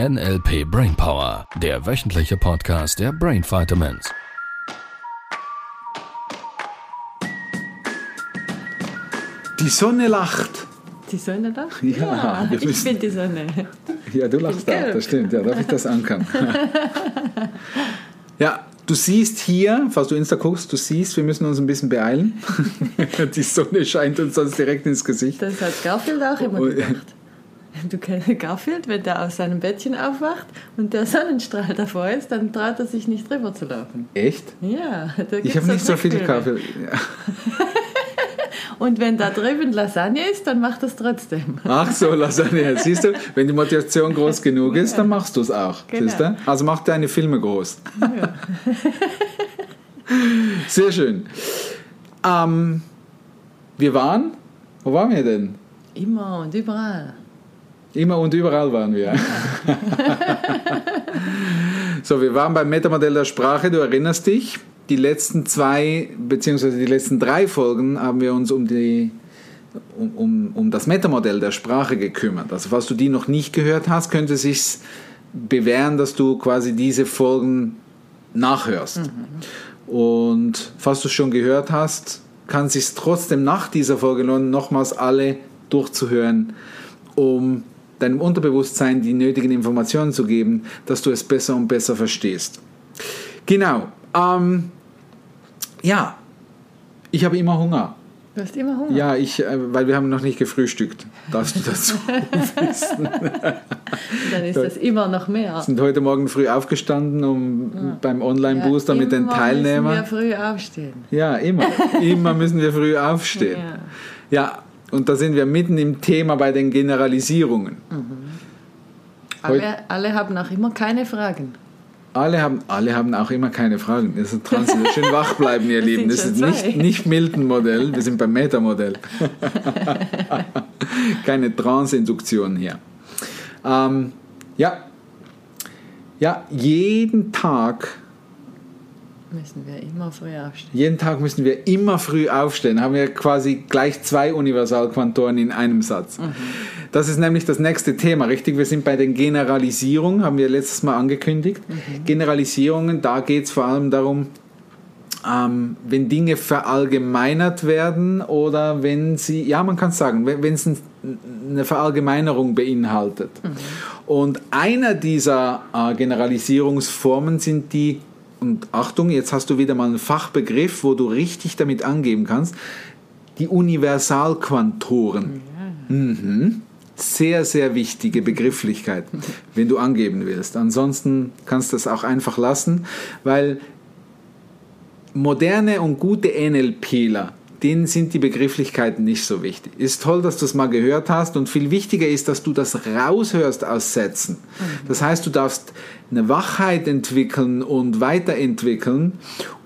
NLP Brainpower, der wöchentliche Podcast der Brain Vitamins. Die Sonne lacht. Die Sonne da? Ja, wir ich müssen- bin die Sonne. Ja, du lachst auch, das stimmt. Ja, darf ich das ankern? ja, du siehst hier, falls du Insta guckst, du siehst, wir müssen uns ein bisschen beeilen. Die Sonne scheint uns sonst direkt ins Gesicht. Das hat Garfield auch immer Oh, gedacht. Du kennst Garfield, wenn der aus seinem Bettchen aufwacht und der Sonnenstrahl davor ist, dann traut er sich nicht drüber zu laufen. Echt? Ja, da Ich habe nicht so viel Trickfilme. Kaffee. Ja. Und wenn da drüben Lasagne ist, dann macht es trotzdem. Ach so, Lasagne. Siehst du, wenn die Motivation groß genug ist, dann machst du es auch. Genau. Siehst du? Also mach deine Filme groß. Sehr schön. Ähm, wir waren, wo waren wir denn? Immer und überall. Immer und überall waren wir. so, wir waren beim Metamodell der Sprache, du erinnerst dich. Die letzten zwei, beziehungsweise die letzten drei Folgen haben wir uns um, die, um, um, um das Metamodell der Sprache gekümmert. Also, falls du die noch nicht gehört hast, könnte es sich bewähren, dass du quasi diese Folgen nachhörst. Und falls du es schon gehört hast, kann es sich trotzdem nach dieser Folge lohnen, nochmals alle durchzuhören, um deinem Unterbewusstsein die nötigen Informationen zu geben, dass du es besser und besser verstehst. Genau. Ähm, ja, ich habe immer Hunger. Du hast immer Hunger. Ja, ich, äh, weil wir haben noch nicht gefrühstückt. Darfst du dazu wissen? Dann ist das immer noch mehr. sind heute Morgen früh aufgestanden, um beim Online-Booster Ja, mit den immer Teilnehmern. Müssen wir früh aufstehen. Ja, immer. immer müssen wir früh aufstehen. Ja. Ja, und da sind wir mitten im Thema bei den Generalisierungen. Alle, alle haben auch immer keine Fragen. Alle haben, alle haben auch immer keine Fragen. Das ist Trans schön wach bleiben, ihr Lieben. Das ist zwei. nicht, nicht Milton-Modell, wir sind beim Meta-Modell. keine Trance-Induktion hier. Ähm, ja. ja, jeden Tag Müssen wir immer früh aufstehen. Jeden Tag müssen wir immer früh aufstehen. Haben wir quasi gleich zwei Universalquantoren in einem Satz. Das ist nämlich das nächste Thema, richtig? Wir sind bei den Generalisierungen, haben wir letztes Mal angekündigt. Generalisierungen, da geht es vor allem darum, ähm, wenn Dinge verallgemeinert werden oder wenn sie, ja, man kann es sagen, wenn es ein, eine Verallgemeinerung beinhaltet. Und einer dieser äh, Generalisierungsformen sind die, und Achtung, jetzt hast du wieder mal einen Fachbegriff, wo du richtig damit angeben kannst, die Universalquantoren. Mhm. Sehr, sehr wichtige Begrifflichkeit, wenn du angeben willst. Ansonsten kannst du das auch einfach lassen, weil moderne und gute NLPler, denen sind die Begrifflichkeiten nicht so wichtig. Ist toll, dass du es mal gehört hast und viel wichtiger ist, dass du das raushörst aus Sätzen. Das heißt, du darfst eine Wachheit entwickeln und weiterentwickeln,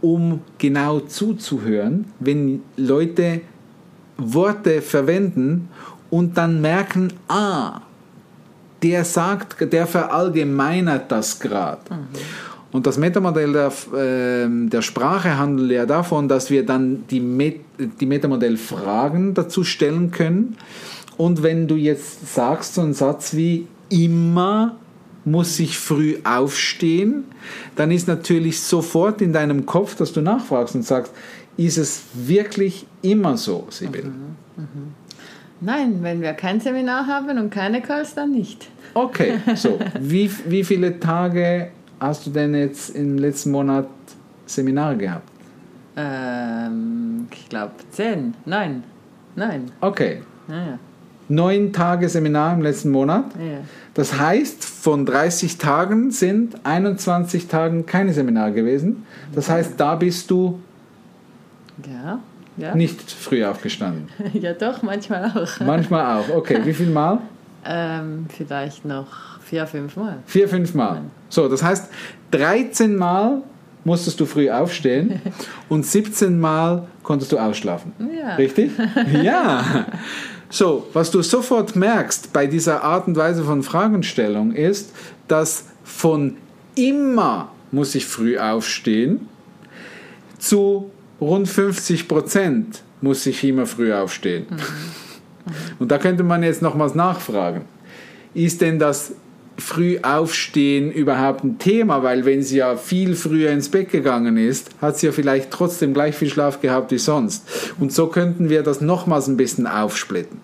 um genau zuzuhören, wenn Leute Worte verwenden und dann merken, ah, der sagt, der verallgemeinert das gerade. Und das Metamodell der, ähm, der Sprache handelt ja davon, dass wir dann die, Met die Metamodell-Fragen dazu stellen können. Und wenn du jetzt sagst so einen Satz wie immer muss ich früh aufstehen, dann ist natürlich sofort in deinem Kopf, dass du nachfragst und sagst, ist es wirklich immer so, Sibyl? Nein, wenn wir kein Seminar haben und keine Calls, dann nicht. Okay, so. Wie, wie viele Tage hast du denn jetzt im letzten Monat Seminare gehabt? Ähm, ich glaube zehn. Nein. Nein. Okay. Ja, ja. Neun Tage Seminar im letzten Monat. ja. Das heißt, von 30 Tagen sind 21 Tagen keine Seminare gewesen. Das heißt, da bist du Ja, ja. nicht früh aufgestanden. ja doch, manchmal auch. Manchmal auch. Okay, wie viel Mal? Ähm, vielleicht noch vier, fünf Mal. Vier, fünf Mal. So, das heißt, 13 Mal musstest du früh aufstehen und 17 Mal konntest du ausschlafen. Ja. Richtig? Ja. So, was du sofort merkst bei dieser Art und Weise von Fragenstellung ist, dass von immer muss ich früh aufstehen zu rund 50 Prozent muss ich immer früh aufstehen. Und da könnte man jetzt nochmals nachfragen. Ist denn das früh aufstehen überhaupt ein Thema, weil wenn sie ja viel früher ins Bett gegangen ist, hat sie ja vielleicht trotzdem gleich viel Schlaf gehabt wie sonst. Und so könnten wir das nochmals ein bisschen aufsplitten.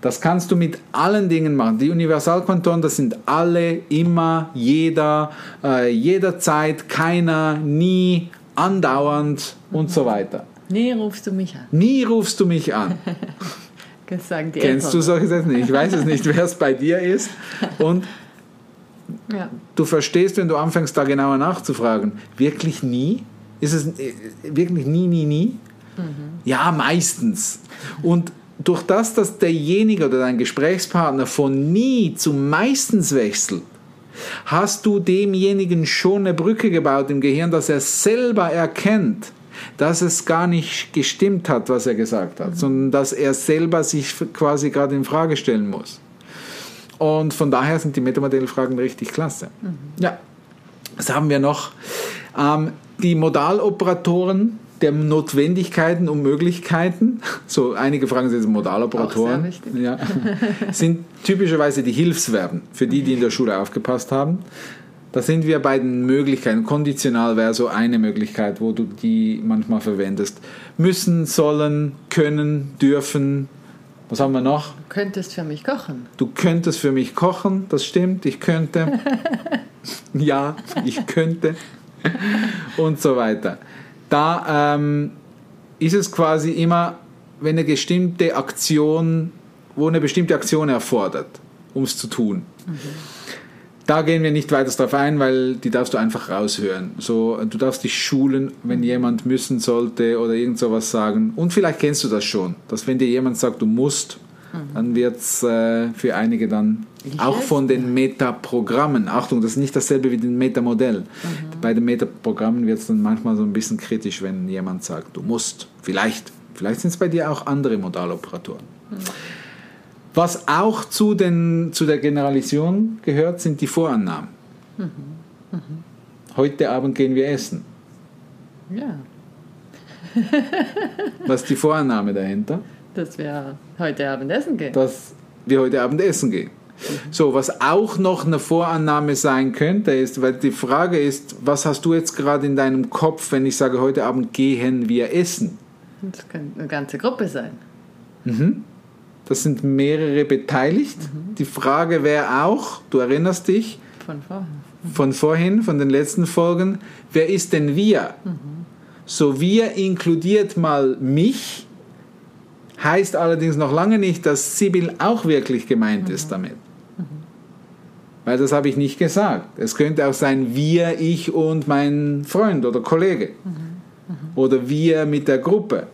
Das kannst du mit allen Dingen machen. Die Universalkontoren, das sind alle, immer, jeder, äh, jederzeit, keiner, nie, andauernd und so weiter. Nie rufst du mich an. Nie rufst du mich an. Kennst du Eltern. solche Sätze nicht? Ich weiß es nicht, wer es bei dir ist. Und Ja. du verstehst, wenn du anfängst, da genauer nachzufragen, wirklich nie? Ist es äh, wirklich nie, nie, nie? Ja, meistens. Und durch das, dass derjenige oder dein Gesprächspartner von nie zu meistens wechselt, hast du demjenigen schon eine Brücke gebaut im Gehirn, dass er selber erkennt, dass es gar nicht gestimmt hat, was er gesagt hat, sondern dass er selber sich quasi gerade in Frage stellen muss. Und von daher sind die Metamodellfragen richtig klasse. Ja, was haben wir noch? Ähm, die Modaloperatoren der Notwendigkeiten und Möglichkeiten, so einige fragen jetzt Modaloperatoren, ja, sind typischerweise die Hilfsverben, für die, die in der Schule aufgepasst haben. Da sind wir bei den Möglichkeiten. Konditional wäre so eine Möglichkeit, wo du die manchmal verwendest. Müssen, sollen, können, dürfen. Was haben wir noch? Du könntest für mich kochen. Du könntest für mich kochen, das stimmt, ich könnte. ja, ich könnte. Und so weiter. Da ähm, ist es quasi immer, wenn eine bestimmte Aktion, wo eine bestimmte Aktion erfordert, um es zu tun. Da gehen wir nicht weiter darauf ein, weil die darfst du einfach raushören. So, du darfst dich schulen, wenn jemand müssen sollte oder irgend sowas sagen. Und vielleicht kennst du das schon, dass wenn dir jemand sagt, du musst, dann wird es äh, für einige dann Ich auch von den Metaprogrammen. Achtung, das ist nicht dasselbe wie den Metamodell. Bei den Metaprogrammen wird es dann manchmal so ein bisschen kritisch, wenn jemand sagt, du musst. Vielleicht. Vielleicht sind es bei dir auch andere Modaloperatoren. Was auch zu, den, zu der Generalisierung gehört, sind die Vorannahmen. Heute Abend gehen wir essen. Ja, Was ist die Vorannahme dahinter? dass wir heute Abend essen gehen. Dass wir heute Abend essen gehen. So, was auch noch eine Vorannahme sein könnte, ist, weil die Frage ist, was hast du jetzt gerade in deinem Kopf, wenn ich sage, heute Abend gehen wir essen? Das könnte eine ganze Gruppe sein. Das sind mehrere beteiligt. Die Frage wäre auch, du erinnerst dich, Von vorher. von vorhin, von den letzten Folgen, wer ist denn wir? So wir inkludiert mal mich, heißt allerdings noch lange nicht, dass Sibyl auch wirklich gemeint ist damit. Weil das habe ich nicht gesagt. Es könnte auch sein wir, ich und mein Freund oder Kollege. Oder wir mit der Gruppe.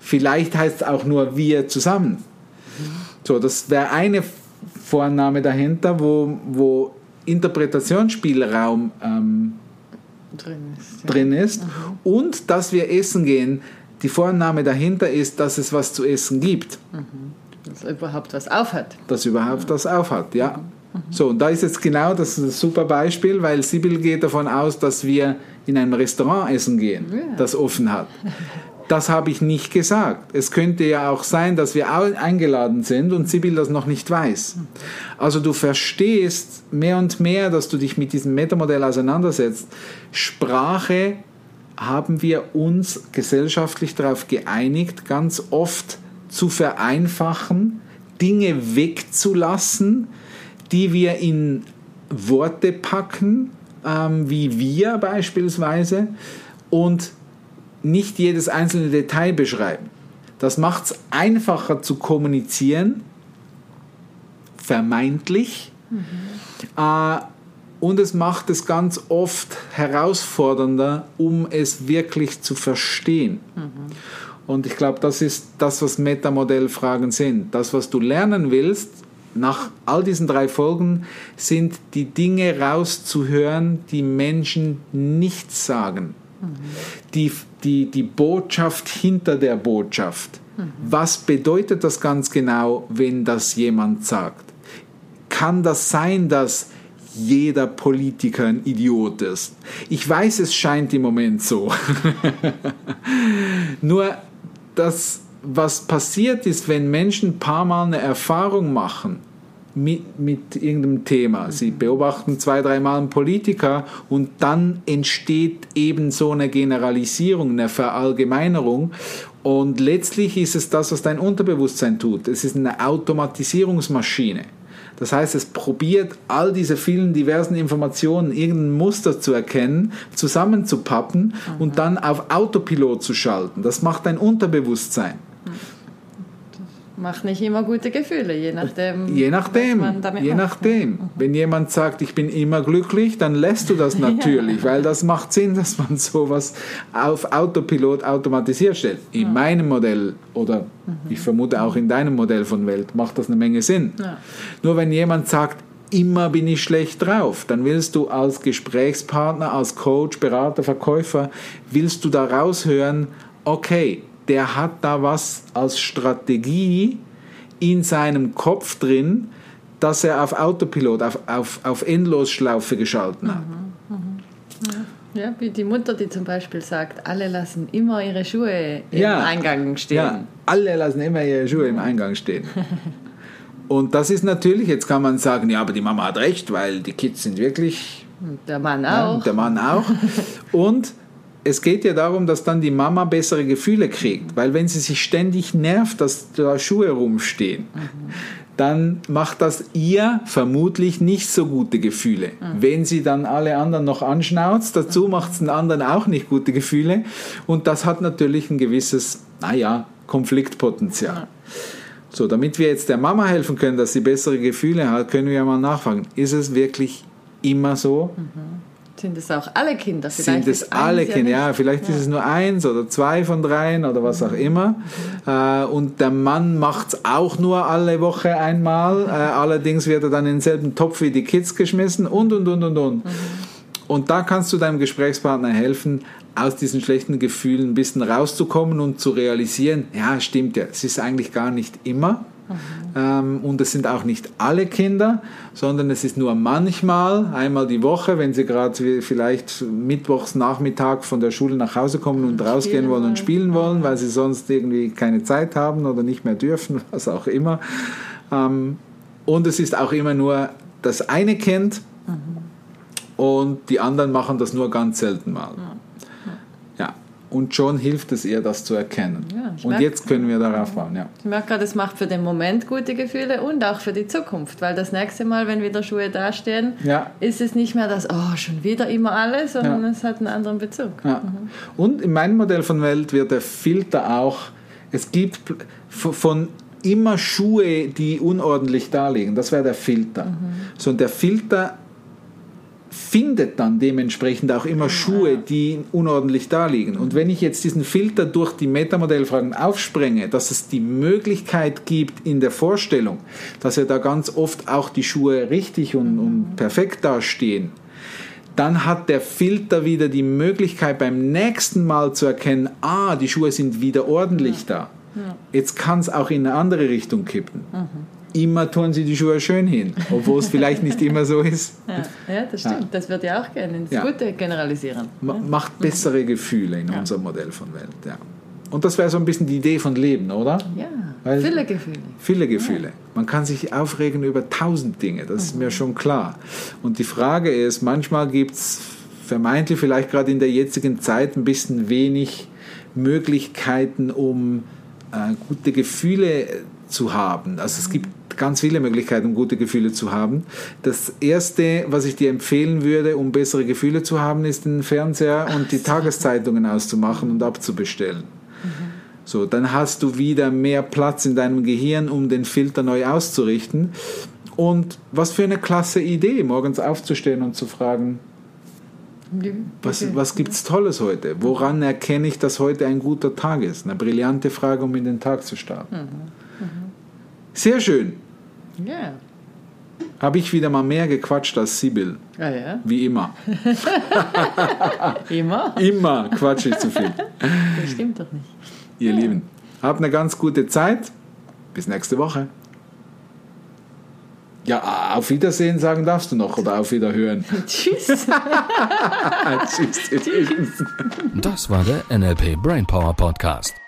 Vielleicht heißt es auch nur wir zusammen. So, das wäre eine Vorname dahinter, wo, wo Interpretationsspielraum ähm, Drin ist. Ja. drin ist. Und dass wir essen gehen, die Vorname dahinter ist, dass es was zu essen gibt, Dass überhaupt was aufhat. dass überhaupt das aufhat. Ja. So, und da ist jetzt genau das ein super Beispiel, weil Sibyl geht davon aus, dass wir in einem Restaurant essen gehen, Ja. das offen hat. Das habe ich nicht gesagt. Es könnte ja auch sein, dass wir eingeladen sind und Sibyl das noch nicht weiß. Also du verstehst mehr und mehr, dass du dich mit diesem Metamodell auseinandersetzt. Sprache haben wir uns gesellschaftlich darauf geeinigt, ganz oft zu vereinfachen, Dinge wegzulassen, die wir in Worte packen, ähm, wie wir beispielsweise, und nicht jedes einzelne Detail beschreiben. Das macht es einfacher zu kommunizieren, vermeintlich, äh, und es macht es ganz oft herausfordernder, um es wirklich zu verstehen. Und ich glaube, das ist das, was Metamodellfragen sind. Das, was du lernen willst, nach all diesen drei Folgen, sind die Dinge rauszuhören, die Menschen nicht sagen. Die, die, die Botschaft hinter der Botschaft. Was bedeutet das ganz genau, wenn das jemand sagt? Kann das sein, dass jeder Politiker ein Idiot ist? Ich weiß, es scheint im Moment so. Nur das, was passiert ist, wenn Menschen ein paar Mal eine Erfahrung machen mit, mit irgendeinem Thema. Sie beobachten zwei, dreimal einen Politiker und dann entsteht eben so eine Generalisierung, eine Verallgemeinerung. Und letztlich ist es das, was dein Unterbewusstsein tut. Es ist eine Automatisierungsmaschine. Das heißt, es probiert all diese vielen diversen Informationen, irgendein Muster zu erkennen, zusammenzupappen und dann auf Autopilot zu schalten. Das macht dein Unterbewusstsein. Macht nicht immer gute Gefühle, je nachdem. Je nachdem, was man damit je macht. nachdem. Wenn jemand sagt, ich bin immer glücklich, dann lässt du das natürlich, weil das macht Sinn, dass man sowas auf Autopilot automatisiert stellt. In meinem Modell oder ich vermute auch in deinem Modell von Welt macht das eine Menge Sinn. Ja. Nur wenn jemand sagt, immer bin ich schlecht drauf, dann willst du als Gesprächspartner, als Coach, Berater, Verkäufer, willst du da raushören, okay, der hat da was als Strategie in seinem Kopf drin, dass er auf Autopilot, auf, auf, auf Endlosschlaufe geschalten hat. Ja, wie die Mutter, die zum Beispiel sagt, alle lassen immer ihre Schuhe im Ja. Eingang stehen. Ja, alle lassen immer ihre Schuhe im Eingang stehen. Und das ist natürlich, jetzt kann man sagen, ja, aber die Mama hat recht, weil die Kids sind wirklich Und der Mann Ja, auch. und der Mann auch. Und es geht ja darum, dass dann die Mama bessere Gefühle kriegt, weil wenn sie sich ständig nervt, dass da Schuhe rumstehen, dann macht das ihr vermutlich nicht so gute Gefühle. Wenn sie dann alle anderen noch anschnauzt, dazu macht es den anderen auch nicht gute Gefühle. Und das hat natürlich ein gewisses, naja, Konfliktpotenzial. So, damit wir jetzt der Mama helfen können, dass sie bessere Gefühle hat, können wir mal nachfragen, ist es wirklich immer so? Sind es auch alle Kinder? sind es alle ja Kinder. nicht. Ja, vielleicht ist es nur eins oder zwei von dreien oder was auch immer. Äh, und der Mann macht es auch nur alle Woche einmal. Äh, allerdings wird er dann in denselben Topf wie die Kids geschmissen und, und, und, und, und. Und da kannst du deinem Gesprächspartner helfen, aus diesen schlechten Gefühlen ein bisschen rauszukommen und zu realisieren, ja, stimmt ja, es ist eigentlich gar nicht immer. Ähm, und es sind auch nicht alle Kinder, sondern es ist nur manchmal, einmal die Woche, wenn sie gerade vielleicht mittwochs Nachmittag von der Schule nach Hause kommen und rausgehen wollen und spielen wollen, weil sie sonst irgendwie keine Zeit haben oder nicht mehr dürfen, was auch immer. Ähm, und es ist auch immer nur das eine Kind und die anderen machen das nur ganz selten mal. Ja, und schon hilft es ihr, das zu erkennen. Ja, und merk- jetzt können wir darauf bauen. Ja. Ich merke gerade, es macht für den Moment gute Gefühle und auch für die Zukunft, weil das nächste Mal, wenn wieder Schuhe dastehen, Ja. ist es nicht mehr das, oh, schon wieder immer alles, sondern Ja. es hat einen anderen Bezug. Ja. Und in meinem Modell von Welt wird der Filter auch, es gibt von immer Schuhe, die unordentlich da liegen, das wäre der Filter. So, und der Filter findet dann dementsprechend auch immer Schuhe, die unordentlich da liegen. Und wenn ich jetzt diesen Filter durch die Metamodellfragen aufsprenge, dass es die Möglichkeit gibt in der Vorstellung, dass ja da ganz oft auch die Schuhe richtig und, und perfekt dastehen, dann hat der Filter wieder die Möglichkeit beim nächsten Mal zu erkennen, ah, die Schuhe sind wieder ordentlich da. Jetzt kann es auch in eine andere Richtung kippen. Immer tun sie die Schuhe schön hin, obwohl es vielleicht nicht immer so ist. Ja, ja das stimmt. Das wird ja auch gerne ins Ja. Gute generalisieren. Ma macht bessere Gefühle in unserem Modell von Welt. Ja. Und das wäre so ein bisschen die Idee von Leben, oder? Ja, Weil- viele Gefühle. Viele Gefühle. Man kann sich aufregen über tausend Dinge, das ist mir schon klar. Und die Frage ist, manchmal gibt es vermeintlich vielleicht gerade in der jetzigen Zeit ein bisschen wenig Möglichkeiten, um äh, gute Gefühle zu haben. Also es gibt ganz viele Möglichkeiten, um gute Gefühle zu haben. Das Erste, was ich dir empfehlen würde, um bessere Gefühle zu haben, ist den Fernseher und die Tageszeitungen auszumachen und abzubestellen. So, dann hast du wieder mehr Platz in deinem Gehirn, um den Filter neu auszurichten. Und was für eine klasse Idee, morgens aufzustehen und zu fragen, was, was gibt es Tolles heute? Woran erkenne ich, dass heute ein guter Tag ist? Eine brillante Frage, um in den Tag zu starten. Sehr schön. Ja. Habe ich wieder mal mehr gequatscht als Sibyl. Ah, ja. Wie immer. Immer? Immer quatsche ich zu viel. Das stimmt doch nicht. Ihr Lieben, habt eine ganz gute Zeit. Bis nächste Woche. Ja, auf Wiedersehen sagen darfst du noch oder auf Wiederhören. Tschüss. Tschüss. Tschüss. Das war der NLP Brainpower Podcast.